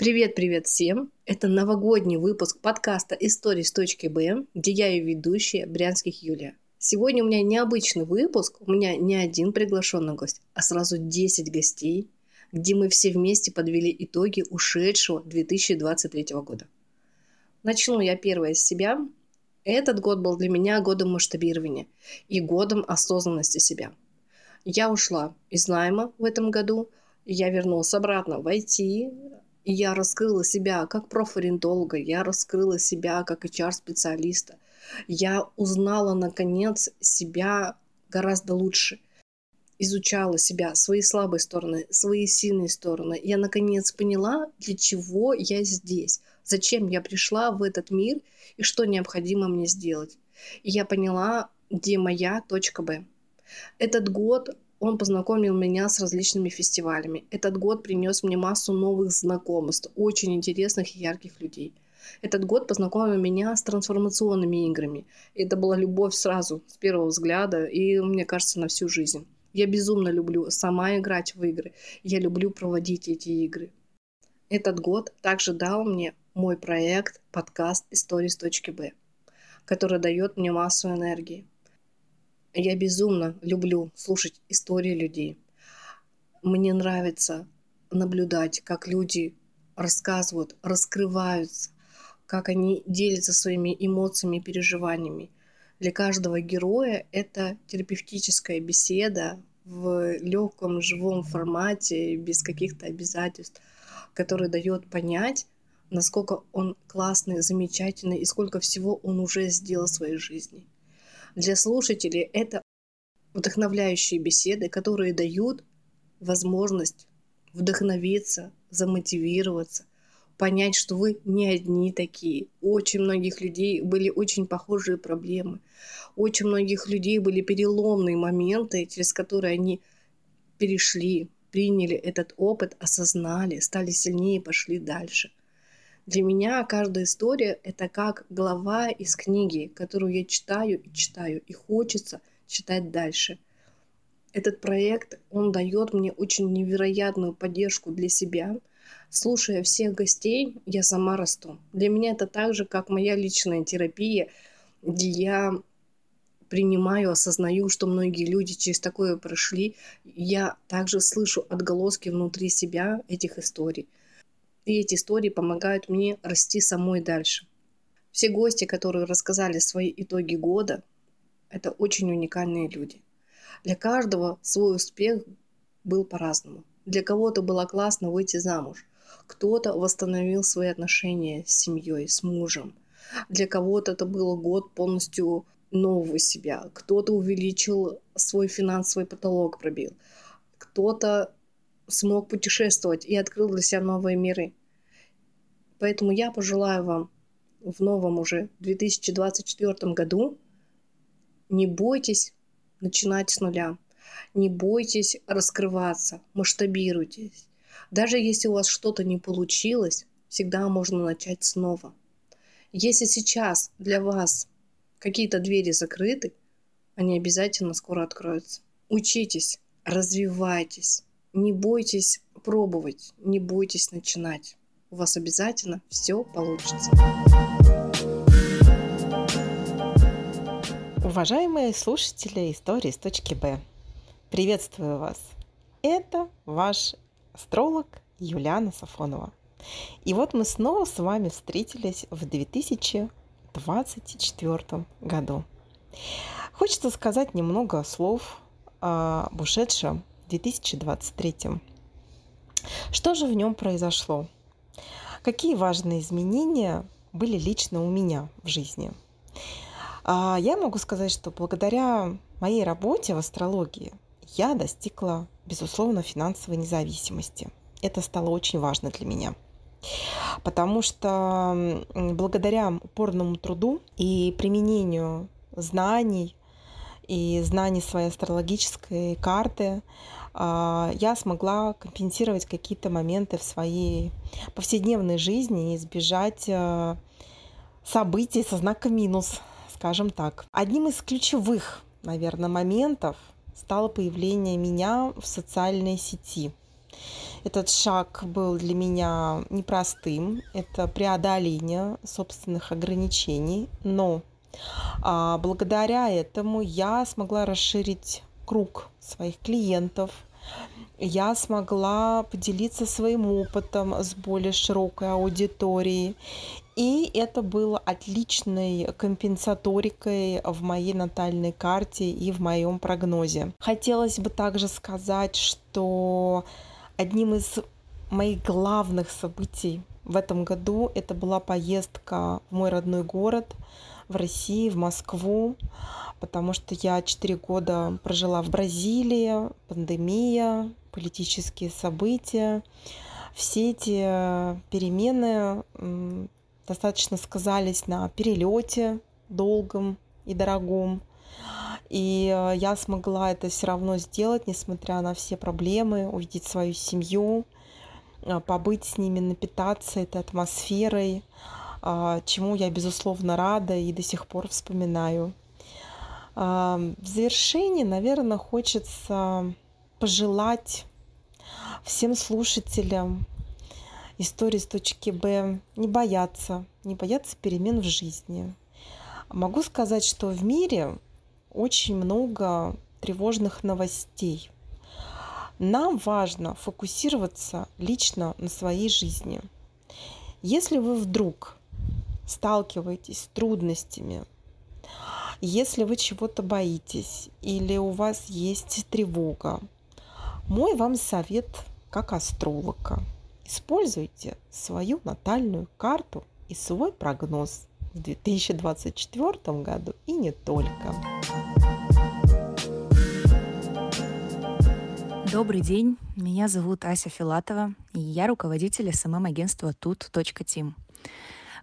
Привет-привет всем! Это новогодний выпуск подкаста «Истории с точки Б», где я и ведущая Брянских Юлия. Сегодня у меня необычный выпуск, у меня не один приглашенный гость, а сразу 10 гостей, где мы все вместе подвели итоги ушедшего 2023 года. Начну я первая с себя. Этот год был для меня годом масштабирования и годом осознанности себя. Я ушла из найма в этом году, я вернулась обратно в IT, я раскрыла себя как профориентолога, я раскрыла себя как HR-специалиста. Я узнала, наконец, себя гораздо лучше. Изучала себя, свои слабые стороны, свои сильные стороны. Я, наконец, поняла, для чего я здесь, зачем я пришла в этот мир и что необходимо мне сделать. И я поняла, где моя точка Б. Этот год он познакомил меня с различными фестивалями. Этот год принес мне массу новых знакомств, очень интересных и ярких людей. Этот год познакомил меня с трансформационными играми. Это была любовь сразу, с первого взгляда, и, мне кажется, на всю жизнь. Я безумно люблю сама играть в игры. Я люблю проводить эти игры. Этот год также дал мне мой проект, подкаст «Истории с точки Б», который дает мне массу энергии. Я безумно люблю слушать истории людей. Мне нравится наблюдать, как люди рассказывают, раскрываются, как они делятся своими эмоциями и переживаниями. Для каждого героя это терапевтическая беседа в легком, живом формате, без каких-то обязательств, который дает понять, насколько он классный, замечательный и сколько всего он уже сделал в своей жизни. Для слушателей это вдохновляющие беседы, которые дают возможность вдохновиться, замотивироваться, понять, что вы не одни такие. У очень многих людей были очень похожие проблемы. У очень многих людей были переломные моменты, через которые они перешли, приняли этот опыт, осознали, стали сильнее, пошли дальше. Для меня каждая история — это как глава из книги, которую я читаю и читаю, и хочется читать дальше. Этот проект, он дает мне очень невероятную поддержку для себя. Слушая всех гостей, я сама расту. Для меня это так же, как моя личная терапия, где я принимаю, осознаю, что многие люди через такое прошли. Я также слышу отголоски внутри себя этих историй. И эти истории помогают мне расти самой дальше. Все гости, которые рассказали свои итоги года, это очень уникальные люди. Для каждого свой успех был по-разному. Для кого-то было классно выйти замуж. Кто-то восстановил свои отношения с семьей, с мужем. Для кого-то это был год полностью нового себя. Кто-то увеличил свой финансовый потолок, пробил. Кто-то смог путешествовать и открыл для себя новые миры. Поэтому я пожелаю вам в новом уже 2024 году не бойтесь начинать с нуля. Не бойтесь раскрываться, масштабируйтесь. Даже если у вас что-то не получилось, всегда можно начать снова. Если сейчас для вас какие-то двери закрыты, они обязательно скоро откроются. Учитесь, развивайтесь, не бойтесь пробовать, не бойтесь начинать. У вас обязательно все получится. Уважаемые слушатели истории с точки Б, приветствую вас. Это ваш астролог Юлиана Сафонова. И вот мы снова с вами встретились в 2024 году. Хочется сказать немного слов об ушедшем 2023. Что же в нем произошло? Какие важные изменения были лично у меня в жизни? А, я могу сказать, что благодаря моей работе в астрологии я достигла, безусловно, финансовой независимости. Это стало очень важно для меня. Потому что благодаря упорному труду и применению знаний и знаний своей астрологической карты а, я смогла компенсировать какие-то моменты в своей повседневной жизни и избежать а, событий со знаком минус, скажем так. Одним из ключевых, наверное, моментов стало появление меня в социальной сети. Этот шаг был для меня непростым. Это преодоление собственных ограничений. Но благодаря этому я смогла расширить круг своих клиентов. Я смогла поделиться своим опытом с более широкой аудиторией. И это было отличной компенсаторикой в моей натальной карте и в моем прогнозе. Хотелось бы также сказать, что одним из моих главных событий в этом году это была поездка в мой родной город, в России, в Москву, потому что я четыре года прожила в Бразилии, пандемия, политические события. Все эти перемены достаточно сказались на перелете долгом и дорогом. И э, я смогла это все равно сделать, несмотря на все проблемы, увидеть свою семью, э, побыть с ними, напитаться этой атмосферой, э, чему я, безусловно, рада и до сих пор вспоминаю. В завершении, наверное, хочется пожелать всем слушателям истории с точки Б, не бояться, не бояться перемен в жизни. Могу сказать, что в мире очень много тревожных новостей. Нам важно фокусироваться лично на своей жизни. Если вы вдруг сталкиваетесь с трудностями, если вы чего-то боитесь или у вас есть тревога, мой вам совет как астролога – Используйте свою натальную карту и свой прогноз в 2024 году и не только. Добрый день, меня зовут Ася Филатова, и я руководитель СММ-агентства тут.тим.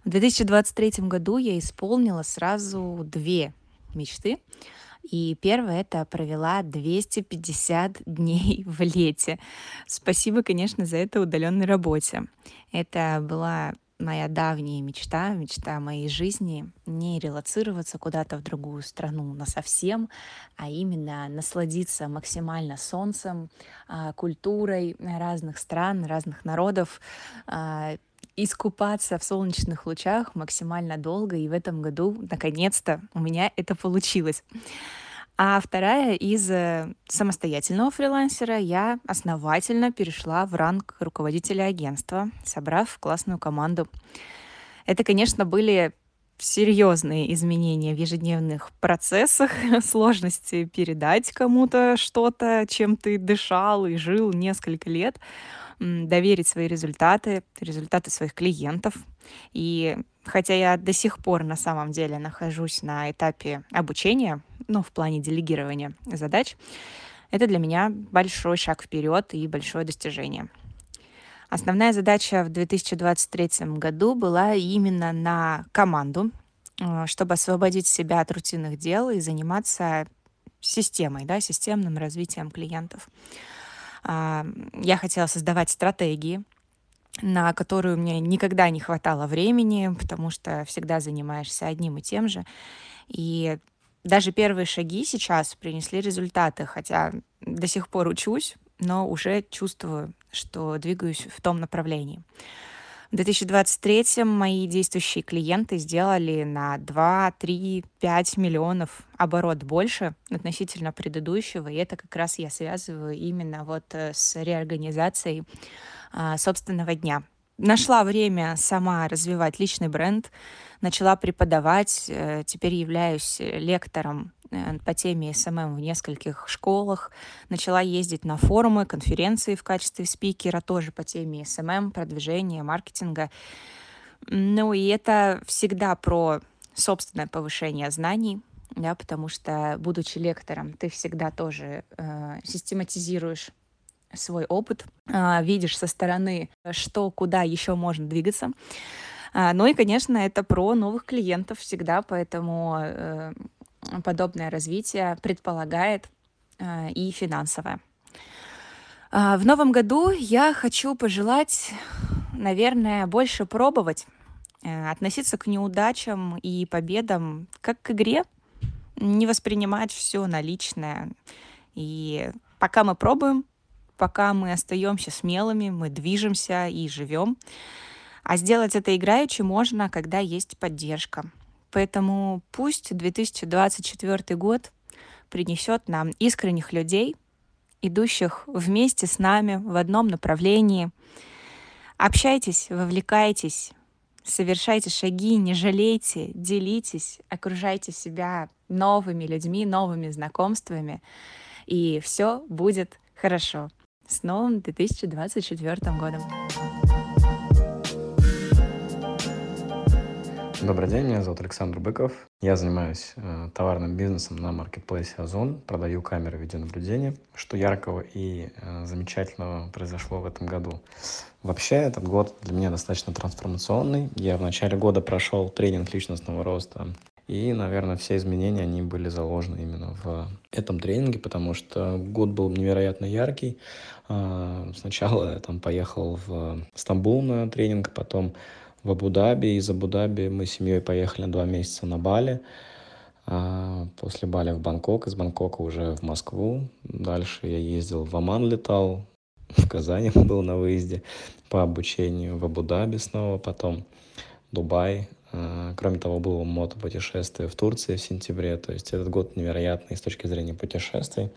В 2023 году я исполнила сразу две мечты – и первое это провела 250 дней в лете. Спасибо, конечно, за это удаленной работе. Это была моя давняя мечта, мечта моей жизни, не релацироваться куда-то в другую страну на совсем, а именно насладиться максимально солнцем, а, культурой разных стран, разных народов, а, искупаться в солнечных лучах максимально долго, и в этом году, наконец-то, у меня это получилось. А вторая из э, самостоятельного фрилансера я основательно перешла в ранг руководителя агентства, собрав классную команду. Это, конечно, были серьезные изменения в ежедневных процессах, сложности передать кому-то что-то, чем ты дышал и жил несколько лет, доверить свои результаты, результаты своих клиентов. И хотя я до сих пор на самом деле нахожусь на этапе обучения, ну, в плане делегирования задач, это для меня большой шаг вперед и большое достижение. Основная задача в 2023 году была именно на команду, э, чтобы освободить себя от рутинных дел и заниматься системой, да, системным развитием клиентов. А, я хотела создавать стратегии, на которую мне никогда не хватало времени, потому что всегда занимаешься одним и тем же. И даже первые шаги сейчас принесли результаты, хотя до сих пор учусь, но уже чувствую, что двигаюсь в том направлении. В 2023 мои действующие клиенты сделали на 2, 3, 5 миллионов оборот больше относительно предыдущего, и это как раз я связываю именно вот э, с реорганизацией а, собственного дня. Нашла время сама развивать личный бренд, начала преподавать, э, теперь являюсь лектором по теме SMM в нескольких школах, начала ездить на форумы, конференции в качестве спикера, тоже по теме SMM, продвижения, маркетинга. Ну и это всегда про собственное повышение знаний, да, потому что, будучи лектором, ты всегда тоже э, систематизируешь свой опыт, э, видишь со стороны, что, куда еще можно двигаться. А, ну и, конечно, это про новых клиентов всегда, поэтому э, подобное развитие предполагает э, и финансовое. А, в новом году я хочу пожелать, наверное, больше пробовать, э, относиться к неудачам и победам как к игре, не воспринимать все на личное. И пока мы пробуем, пока мы остаемся смелыми, мы движемся и живем. А сделать это играючи можно, когда есть поддержка. Поэтому пусть 2024 год принесет нам искренних людей, идущих вместе с нами в одном направлении. Общайтесь, вовлекайтесь, совершайте шаги, не жалейте, делитесь, окружайте себя новыми людьми, новыми знакомствами, и все будет хорошо. С новым 2024 годом! Добрый день, меня зовут Александр Быков. Я занимаюсь э, товарным бизнесом на маркетплейсе Озон, продаю камеры видеонаблюдения. Что яркого и э, замечательного произошло в этом году? Вообще, этот год для меня достаточно трансформационный. Я в начале года прошел тренинг личностного роста. И, наверное, все изменения, они были заложены именно в этом тренинге, потому что год был невероятно яркий. Э, сначала я там поехал в Стамбул на тренинг, потом в Абу-Даби. Из Абу-Даби мы с семьей поехали на два месяца на Бали. А после Бали в Бангкок, из Бангкока уже в Москву. Дальше я ездил в Оман, летал, в Казани был на выезде по обучению, в Абу-Даби снова, потом Дубай. А, кроме того, было мотопутешествие в Турции в сентябре. То есть этот год невероятный с точки зрения путешествий.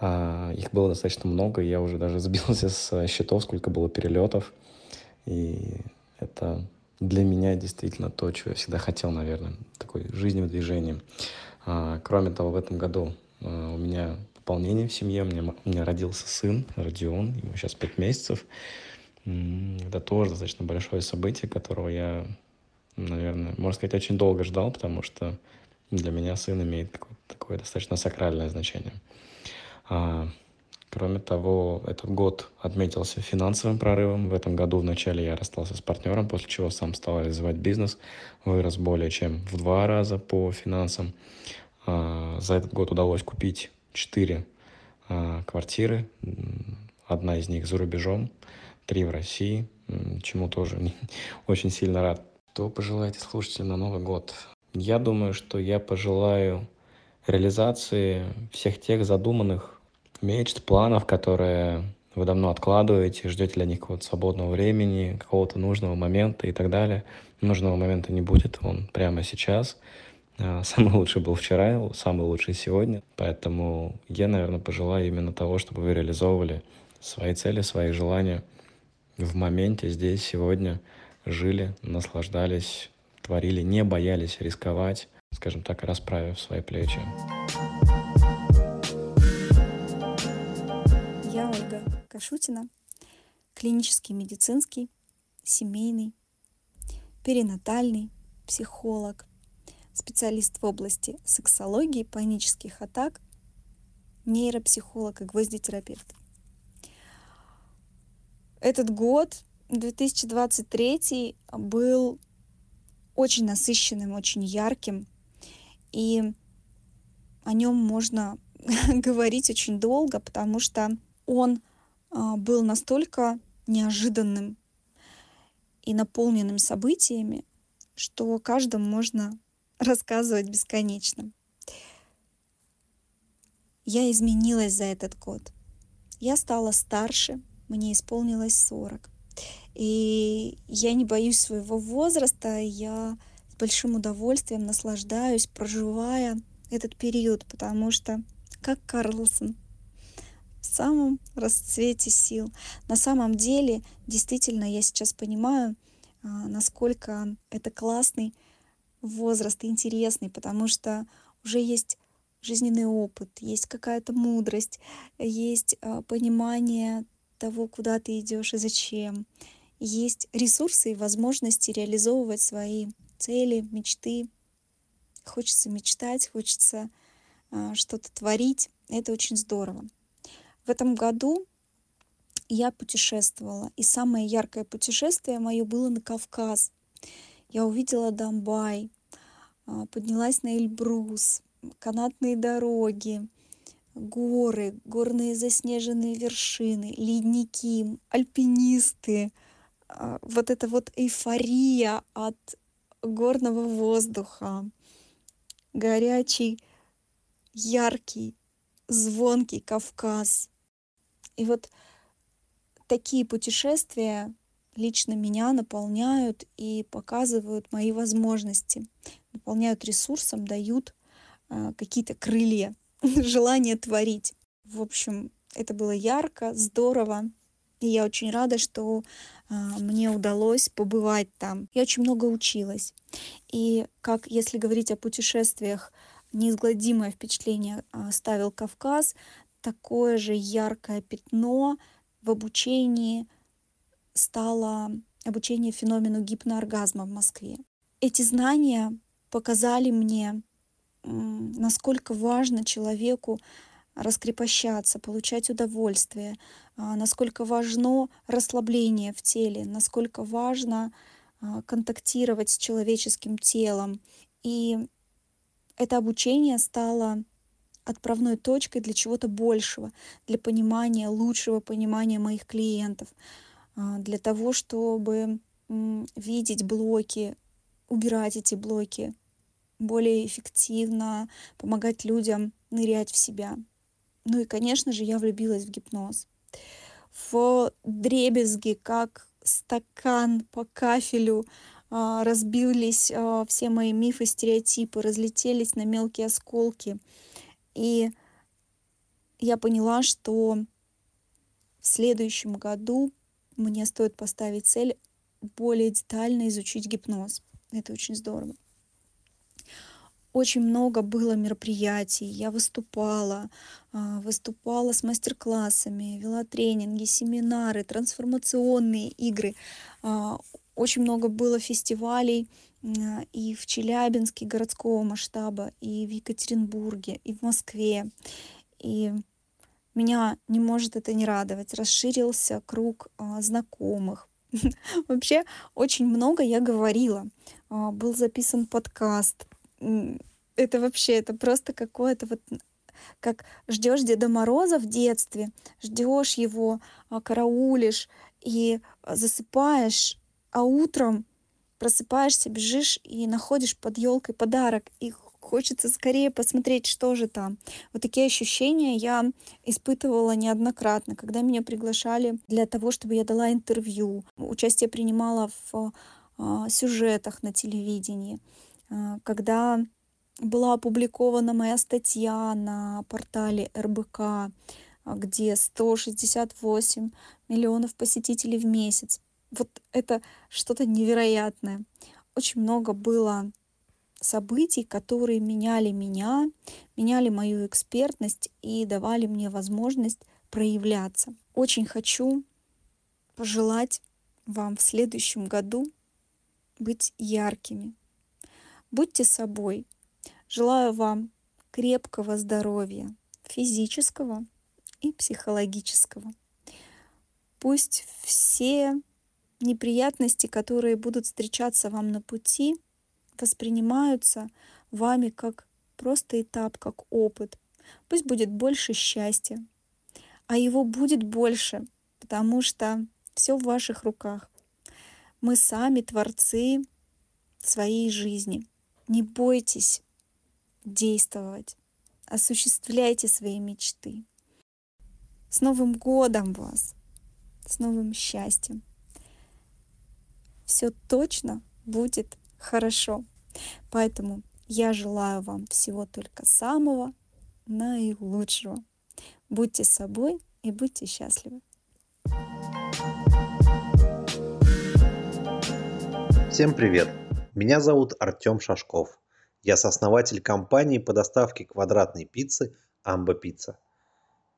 А, их было достаточно много, я уже даже сбился с счетов, сколько было перелетов. И это для меня действительно то, чего я всегда хотел, наверное, такой жизни в движении. А, кроме того, в этом году а, у меня пополнение в семье, у меня, у меня родился сын Родион, ему сейчас пять месяцев. Это тоже достаточно большое событие, которого я, наверное, можно сказать, очень долго ждал, потому что для меня сын имеет такое достаточно сакральное значение. А, Кроме того, этот год отметился финансовым прорывом. В этом году вначале я расстался с партнером, после чего сам стал развивать бизнес, вырос более чем в два раза по финансам. А, за этот год удалось купить четыре а, квартиры, одна из них за рубежом, три в России, чему тоже очень сильно рад. Что пожелаете слушателям на Новый год? Я думаю, что я пожелаю реализации всех тех задуманных мечт, планов, которые вы давно откладываете, ждете для них какого-то свободного времени, какого-то нужного момента и так далее. Нужного момента не будет, он прямо сейчас. А, самый лучший был вчера, самый лучший сегодня. Поэтому я, наверное, пожелаю именно того, чтобы вы реализовывали свои цели, свои желания в моменте, здесь, сегодня, жили, наслаждались, творили, не боялись рисковать, скажем так, расправив свои плечи. Кашутина, клинический медицинский, семейный, перинатальный, психолог, специалист в области сексологии, панических атак, нейропсихолог и гвоздитерапевт. Этот год, 2023, был очень насыщенным, очень ярким, и о нем можно говорить очень долго, потому что он был настолько неожиданным и наполненным событиями, что о каждом можно рассказывать бесконечно. Я изменилась за этот год. Я стала старше, мне исполнилось 40. И я не боюсь своего возраста, я с большим удовольствием наслаждаюсь, проживая этот период, потому что, как Карлсон в самом расцвете сил. На самом деле, действительно, я сейчас понимаю, а, насколько это классный возраст, интересный, потому что уже есть жизненный опыт, есть какая-то мудрость, есть а, понимание того, куда ты идешь и зачем. Есть ресурсы и возможности реализовывать свои цели, мечты. Хочется мечтать, хочется а, что-то творить. Это очень здорово. В этом году я путешествовала, и самое яркое путешествие мое было на Кавказ. Я увидела Донбай, а, поднялась на Эльбрус, канатные дороги, горы, горные заснеженные вершины, ледники, альпинисты. А, вот эта вот эйфория от горного воздуха, горячий, яркий, звонкий Кавказ — И вот такие путешествия лично меня наполняют и показывают мои возможности, наполняют ресурсом, дают э, какие-то крылья, желание творить. В общем, это было ярко, здорово. И я очень рада, что э, мне удалось побывать там. Я очень много училась. И как, если говорить о путешествиях, неизгладимое впечатление оставил Кавказ, такое же яркое пятно в обучении стало обучение феномену гипнооргазма в Москве. Эти знания показали мне, насколько важно человеку раскрепощаться, получать удовольствие, а, насколько важно расслабление в теле, насколько важно а, контактировать с человеческим телом. И это обучение стало отправной точкой для чего-то большего, для понимания, лучшего понимания моих клиентов, а, для того, чтобы видеть блоки, убирать эти блоки, более эффективно помогать людям нырять в себя. Ну и, конечно же, я влюбилась в гипноз. В дребезги, как стакан по кафелю, а, разбились а, все мои мифы, стереотипы, разлетелись на мелкие осколки. И я поняла, что в следующем году мне стоит поставить цель более детально изучить гипноз. Это очень здорово. Очень много было мероприятий, я выступала, а, выступала с мастер-классами, вела тренинги, семинары, трансформационные игры. Очень много было фестивалей и в Челябинске городского масштаба, и в Екатеринбурге, и в Москве. И меня не может это не радовать. Расширился круг а, знакомых. Вообще очень много я говорила. А, был записан подкаст. Это вообще, это просто какое-то вот как ждешь Деда Мороза в детстве, ждешь его, а, караулишь и засыпаешь, а утром просыпаешься, бежишь и находишь под елкой подарок. И хочется скорее посмотреть, что же там. Вот такие ощущения я испытывала неоднократно, когда меня приглашали для того, чтобы я дала интервью. Участие принимала в э, сюжетах на телевидении. Э, когда была опубликована моя статья на портале РБК, где 168 миллионов посетителей в месяц. Вот это что-то невероятное. Очень много было событий, которые меняли меня, меняли мою экспертность и давали мне возможность проявляться. Очень хочу пожелать вам в следующем году быть яркими. Будьте собой. Желаю вам крепкого здоровья, физического и психологического. Пусть все неприятности, которые будут встречаться вам на пути, воспринимаются вами как просто этап, как опыт. Пусть будет больше счастья, а его будет больше, потому что все в ваших руках. Мы сами творцы своей жизни. Не бойтесь действовать, осуществляйте свои мечты. С Новым годом вас! С новым счастьем! Все точно будет хорошо. Поэтому я желаю вам всего только самого наилучшего. Будьте собой и будьте счастливы. Всем привет! Меня зовут Артем Шашков. Я сооснователь компании по доставке квадратной пиццы «Амба Пицца».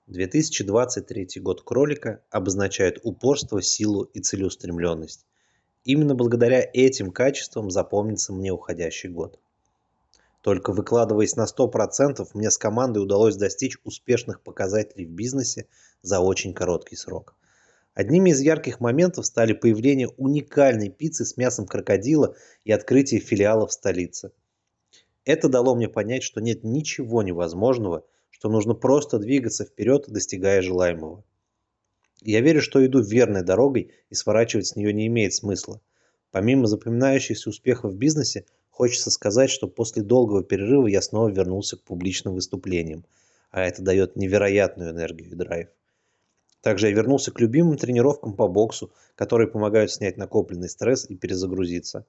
2023 год кролика обозначает упорство, силу и целеустремленность. Именно благодаря этим качествам запомнится мне уходящий год. Только выкладываясь на 100%, мне с командой удалось достичь успешных показателей в бизнесе за очень короткий срок. Одними из ярких моментов стали появление уникальной пиццы с мясом крокодила и открытие филиала в столице. Это дало мне понять, что нет ничего невозможного, что нужно просто двигаться вперед, достигая желаемого. Я верю, что иду верной дорогой и сворачивать с нее не имеет смысла. Помимо запоминающихся успехов в бизнесе, хочется сказать, что после долгого перерыва я снова вернулся к публичным выступлениям, а это дает невероятную энергию и драйв. Также я вернулся к любимым тренировкам по боксу, которые помогают снять накопленный стресс и перезагрузиться.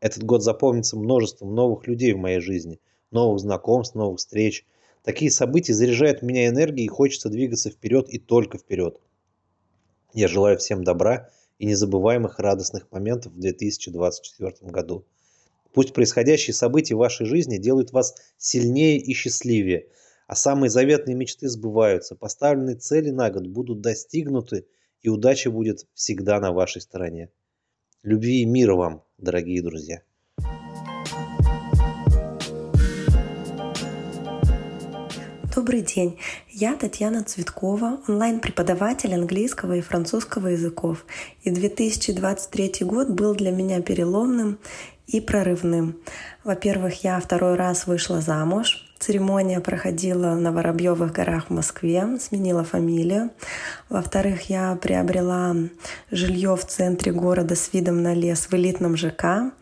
Этот год запомнится множеством новых людей в моей жизни, новых знакомств, новых встреч. Такие события заряжают меня энергией и хочется двигаться вперед и только вперед. Я желаю всем добра и незабываемых радостных моментов в 2024 году. Пусть происходящие события в вашей жизни делают вас сильнее и счастливее – а самые заветные мечты сбываются, поставленные цели на год будут достигнуты, и удача будет всегда на вашей стороне. Любви и мира вам, дорогие друзья! Добрый день, я Татьяна Цветкова, онлайн-преподаватель английского и французского языков. И 2023 год был для меня переломным и прорывным. Во-первых, я второй раз вышла замуж, Церемония проходила на Воробьевых горах в Москве, сменила фамилию. Во-вторых, я приобрела жилье в центре города с видом на лес в элитном ЖК.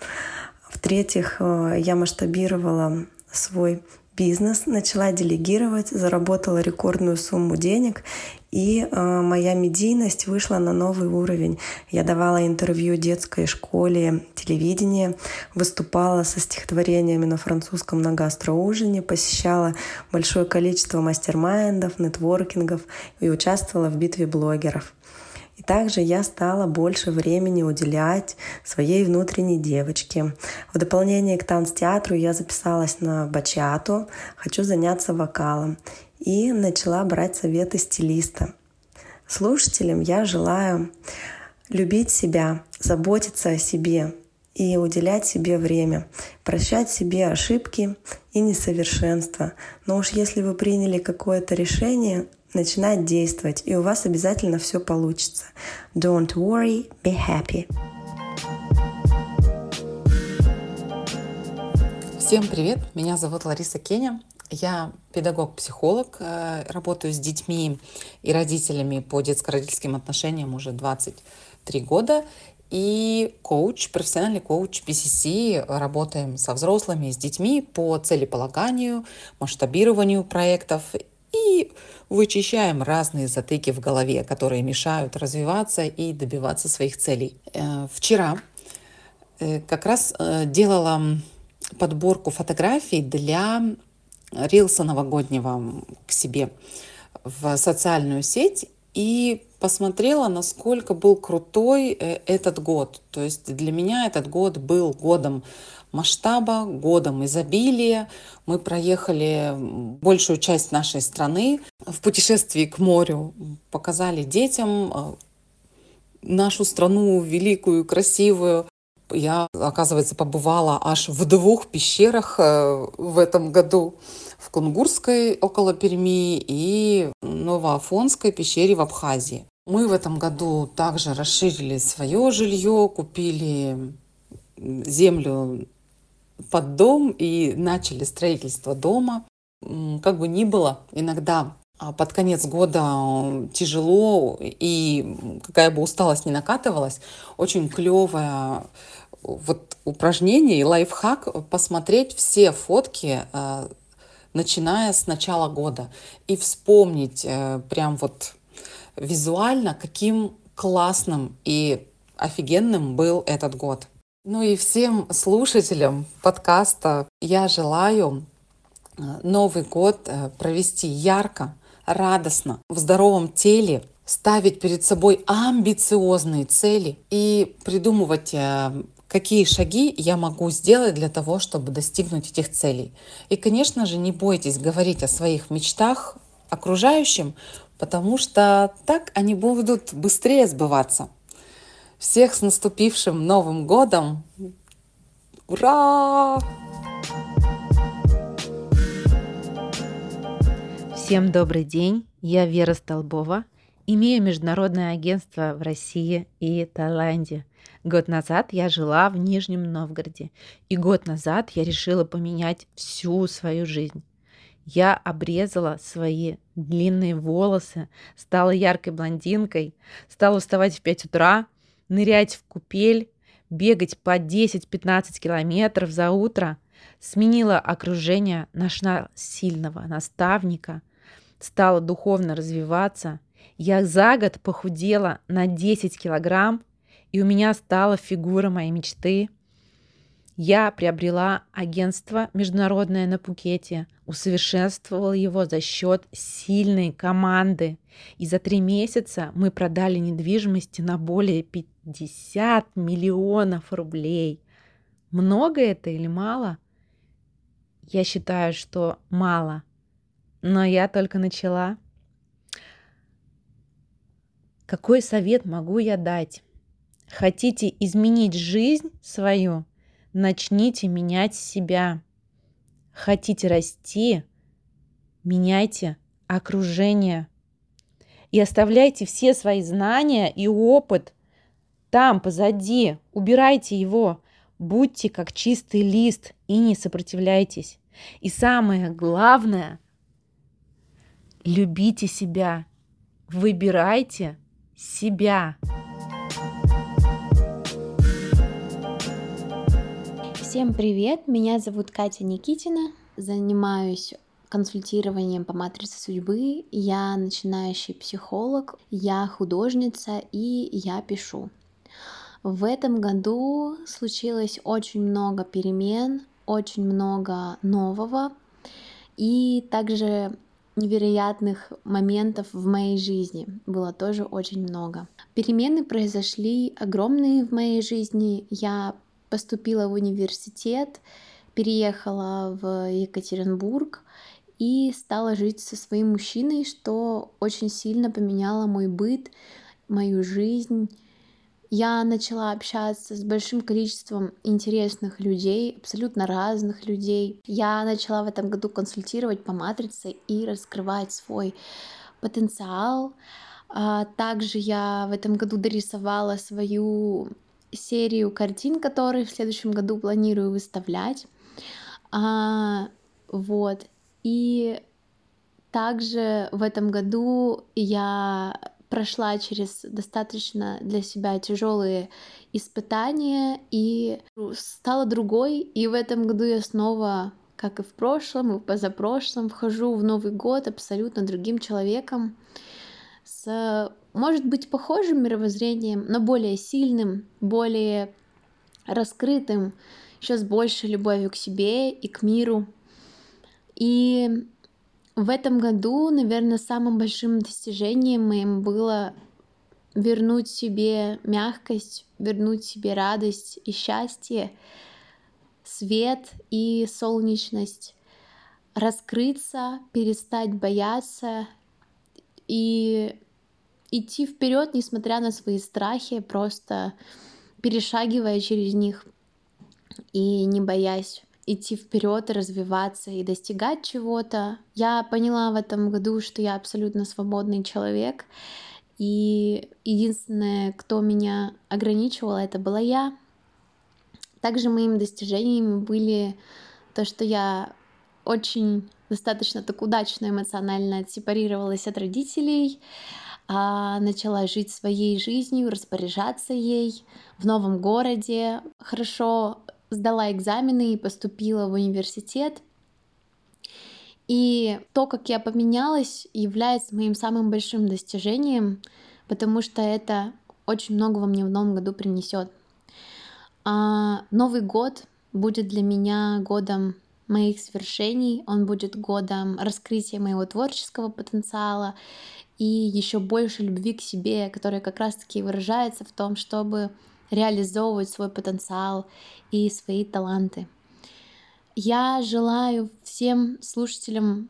В-третьих, э, я масштабировала свой бизнес, начала делегировать, заработала рекордную сумму денег, и э, моя медийность вышла на новый уровень. Я давала интервью детской школе телевидения, выступала со стихотворениями на французском на гастроужине, посещала большое количество мастер-майндов, нетворкингов и участвовала в битве блогеров. И также я стала больше времени уделять своей внутренней девочке. В дополнение к танцтеатру я записалась на бачату, хочу заняться вокалом и начала брать советы стилиста. Слушателям я желаю любить себя, заботиться о себе и уделять себе время, прощать себе ошибки и несовершенства. Но уж если вы приняли какое-то решение, начинать действовать, и у вас обязательно все получится. Don't worry, be happy. Всем привет, меня зовут Лариса Кеня. Я педагог-психолог, э, работаю с детьми и родителями по детско-родительским отношениям уже 23 года и коуч, профессиональный коуч PCC. Работаем со взрослыми, с детьми по целеполаганию, масштабированию проектов и вычищаем разные затыки в голове, которые мешают развиваться и добиваться своих целей. Э, вчера э, как раз э, делала подборку фотографий для рилса новогоднего к себе в социальную сеть и посмотрела, насколько был крутой этот год. То есть для меня этот год был годом масштаба, годом изобилия. Мы проехали большую часть нашей страны в путешествии к морю, показали детям э, нашу страну великую, красивую. Я, оказывается, побывала аж в двух пещерах э, в этом году. В Кунгурской около Перми и Новоафонской пещере в Абхазии. Мы в этом году также расширили свое жилье, купили землю под дом и начали строительство дома. Как бы ни было, иногда а, под конец года тяжело, и какая бы усталость ни накатывалась, очень клевое вот упражнение и лайфхак посмотреть все фотки, а, начиная с начала года, и вспомнить э, прям вот визуально, каким классным и офигенным был этот год. Ну и всем слушателям подкаста я желаю э, Новый год э, провести ярко, радостно, в здоровом теле, ставить перед собой амбициозные цели и придумывать, э, какие шаги я могу сделать для того, чтобы достигнуть этих целей. И, конечно же, не бойтесь говорить о своих мечтах окружающим, потому что так они будут быстрее сбываться. Всех с наступившим Новым годом! Ура! Всем добрый день, я Вера Столбова, имею международное агентство в России и Таиланде. Год назад я жила в Нижнем Новгороде, и год назад я решила поменять всю свою жизнь. Я обрезала свои длинные волосы, стала яркой блондинкой, стала вставать в 5 утра, нырять в купель, бегать по 10-15 километров за утро, сменила окружение, нашла сильного наставника, стала духовно развиваться Я за год похудела на 10 килограмм, и у меня стала фигура моей мечты. Я приобрела агентство международное на Пукете, усовершенствовала его за счет сильной команды. И за три месяца мы продали недвижимости на более 50 миллионов рублей. Много это или мало? Я считаю, что мало. Но я только начала. Какой совет могу я дать? Хотите изменить жизнь свою? Начните менять себя. Хотите расти? Меняйте окружение. И оставляйте все свои знания и опыт там, позади. Убирайте его. Будьте как чистый лист и не сопротивляйтесь. И самое главное, любите себя. Выбирайте себя. Всем привет! Меня зовут Катя Никитина. Занимаюсь консультированием по матрице судьбы. Я начинающий психолог, я художница и я пишу. В этом году случилось очень много перемен, очень много нового и также невероятных моментов в моей жизни было тоже очень много. Перемены произошли огромные в моей жизни. Я поступила в университет, переехала в Екатеринбург и стала жить со своим мужчиной, что очень сильно поменяло мой быт, мою жизнь, я начала общаться с большим количеством интересных людей, абсолютно разных людей. Я начала в этом году консультировать по матрице и раскрывать свой потенциал. А, также я в этом году дорисовала свою серию картин, которые в следующем году планирую выставлять. А, вот. И также в этом году я прошла через достаточно для себя тяжелые испытания и стала другой. И в этом году я снова, как и в прошлом, и в позапрошлом, вхожу в Новый год абсолютно другим человеком с, может быть, похожим мировоззрением, но более сильным, более раскрытым, еще с большей любовью к себе и к миру. И в этом году, наверное, самым большим достижением моим было вернуть себе мягкость, вернуть себе радость и счастье, свет и солнечность, раскрыться, перестать бояться и идти вперед, несмотря на свои страхи, просто перешагивая через них и не боясь идти вперед, развиваться и достигать чего-то. Я поняла в этом году, что я абсолютно свободный человек, и единственное, кто меня ограничивал, это была я. Также моими достижениями были то, что я очень достаточно так удачно эмоционально отсепарировалась от родителей, а начала жить своей жизнью, распоряжаться ей в новом городе, хорошо сдала экзамены и поступила в университет. И то, как я поменялась, является моим самым большим достижением, потому что это очень многого мне в новом году принесет. А Новый год будет для меня годом моих свершений, он будет годом раскрытия моего творческого потенциала и еще больше любви к себе, которая как раз-таки выражается в том, чтобы реализовывать свой потенциал и свои таланты. Я желаю всем слушателям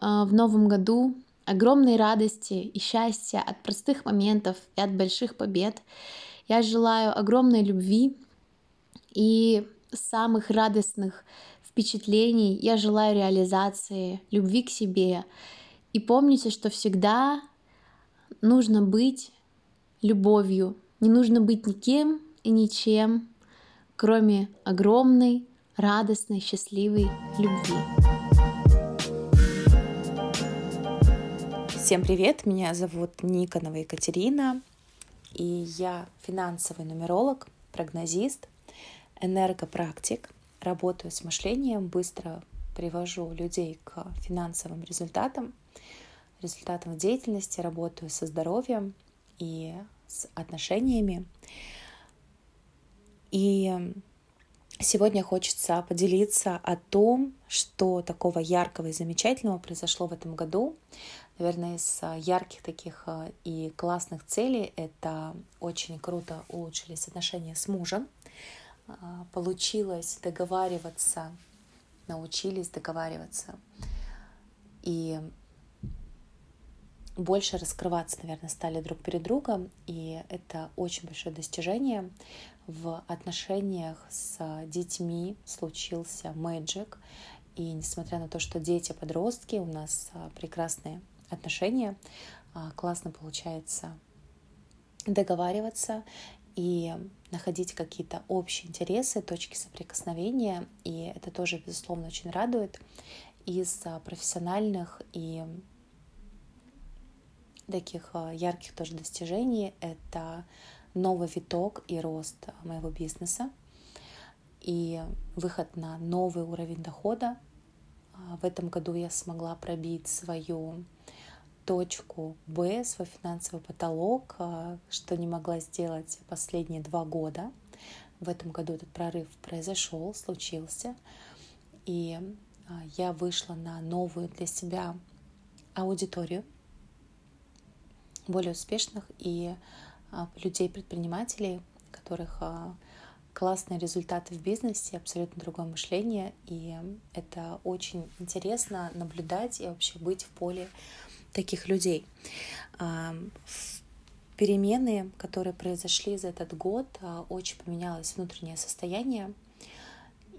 а, в новом году огромной радости и счастья от простых моментов и от больших побед. Я желаю огромной любви и самых радостных впечатлений. Я желаю реализации, любви к себе. И помните, что всегда нужно быть любовью не нужно быть никем и ничем, кроме огромной, радостной, счастливой любви. Всем привет, меня зовут Никонова Екатерина, и я финансовый нумеролог, прогнозист, энергопрактик. Работаю с мышлением, быстро привожу людей к финансовым результатам. результатом в деятельности, работаю со здоровьем и с отношениями. И сегодня хочется поделиться о том, что такого яркого и замечательного произошло в этом году. Наверное, из ярких таких и классных целей это очень круто улучшились отношения с мужем. Получилось договариваться, научились договариваться. И больше раскрываться, наверное, стали друг перед другом, и это очень большое достижение. В отношениях с детьми случился мэджик, и несмотря на то, что дети подростки, у нас а, прекрасные отношения, а, классно получается договариваться. И находить какие-то общие интересы, точки соприкосновения, и это тоже, безусловно, очень радует из профессиональных и таких а, ярких тоже достижений — это новый виток и рост моего бизнеса и выход на новый уровень дохода. А, в этом году я смогла пробить свою точку Б, свой финансовый потолок, а, что не могла сделать последние два года. В этом году этот прорыв произошел, случился. И я вышла на новую для себя аудиторию — более успешных и а, людей-предпринимателей, у которых а, классные результаты в бизнесе, абсолютно другое мышление, и это очень интересно наблюдать и вообще быть в поле таких людей. А, перемены, которые произошли за этот год, очень поменялось внутреннее состояние,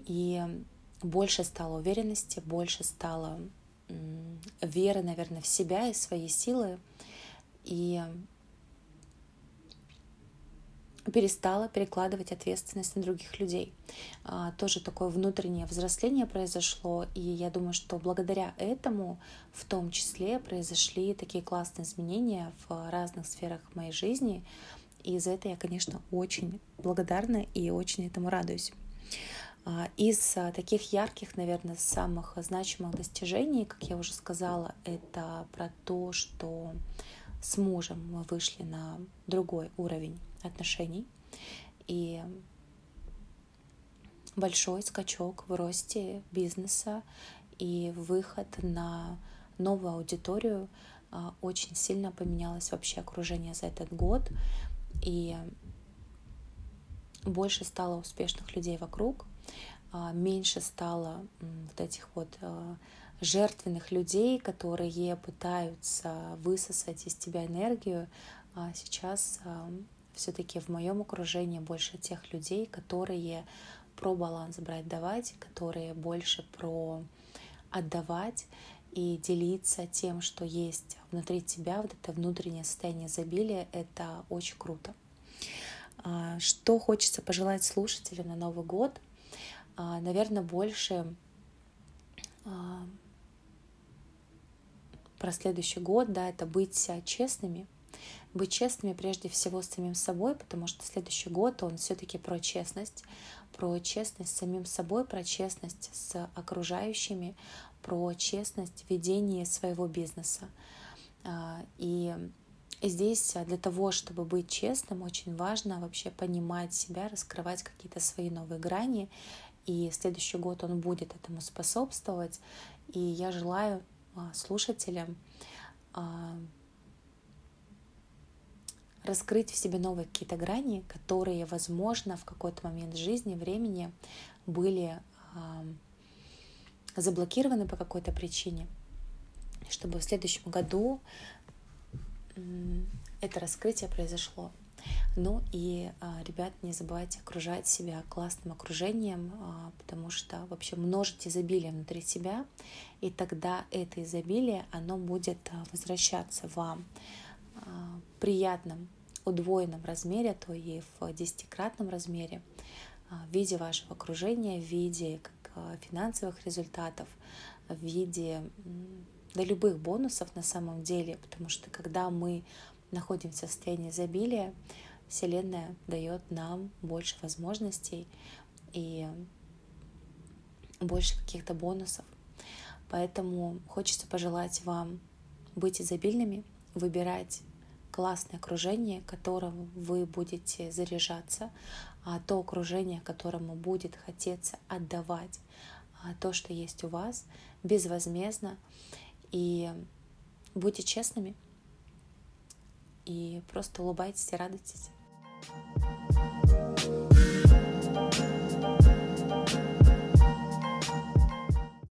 и больше стало уверенности, больше стало веры, наверное, в себя и свои силы, и перестала перекладывать ответственность на других людей. А, тоже такое внутреннее взросление произошло, и я думаю, что благодаря этому в том числе произошли такие классные изменения в разных сферах моей жизни, и за это я, конечно, очень благодарна и очень этому радуюсь. А, из а, таких ярких, наверное, самых значимых достижений, как я уже сказала, это про то, что с мужем мы вышли на другой уровень отношений. И большой скачок в росте бизнеса и выход на новую аудиторию а, очень сильно поменялось вообще окружение за этот год. И больше стало успешных людей вокруг, а, меньше стало вот этих вот а, жертвенных людей, которые пытаются высосать из тебя энергию, сейчас все-таки в моем окружении больше тех людей, которые про баланс брать давать, которые больше про отдавать и делиться тем, что есть внутри тебя, вот это внутреннее состояние изобилия, это очень круто. А, что хочется пожелать слушателям на Новый год? Наверное, больше про следующий год, да, это быть честными, быть честными прежде всего с самим собой, потому что следующий год, он все-таки про честность, про честность с самим собой, про честность с окружающими, про честность в ведении своего бизнеса. А, и здесь для того, чтобы быть честным, очень важно вообще понимать себя, раскрывать какие-то свои новые грани. И следующий год он будет этому способствовать. И я желаю а, слушателям а, раскрыть в себе новые какие-то грани, которые, возможно, в какой-то момент жизни, времени были заблокированы по какой-то причине, чтобы в следующем году это раскрытие произошло. Ну и, а, ребят, не забывайте окружать себя классным окружением, а, потому что вообще множить изобилие внутри себя, и тогда это изобилие, оно будет а, возвращаться вам в приятном, удвоенном размере, то и в десятикратном размере, в виде вашего окружения, в виде как финансовых результатов, в виде да, любых бонусов на самом деле, потому что когда мы находимся в состоянии изобилия, Вселенная дает нам больше возможностей и больше каких-то бонусов. Поэтому хочется пожелать вам быть изобильными, выбирать классное окружение, которому вы будете заряжаться, а то окружение, которому будет хотеться отдавать а, то, что есть у вас, безвозмездно. И будьте честными и просто улыбайтесь и радуйтесь.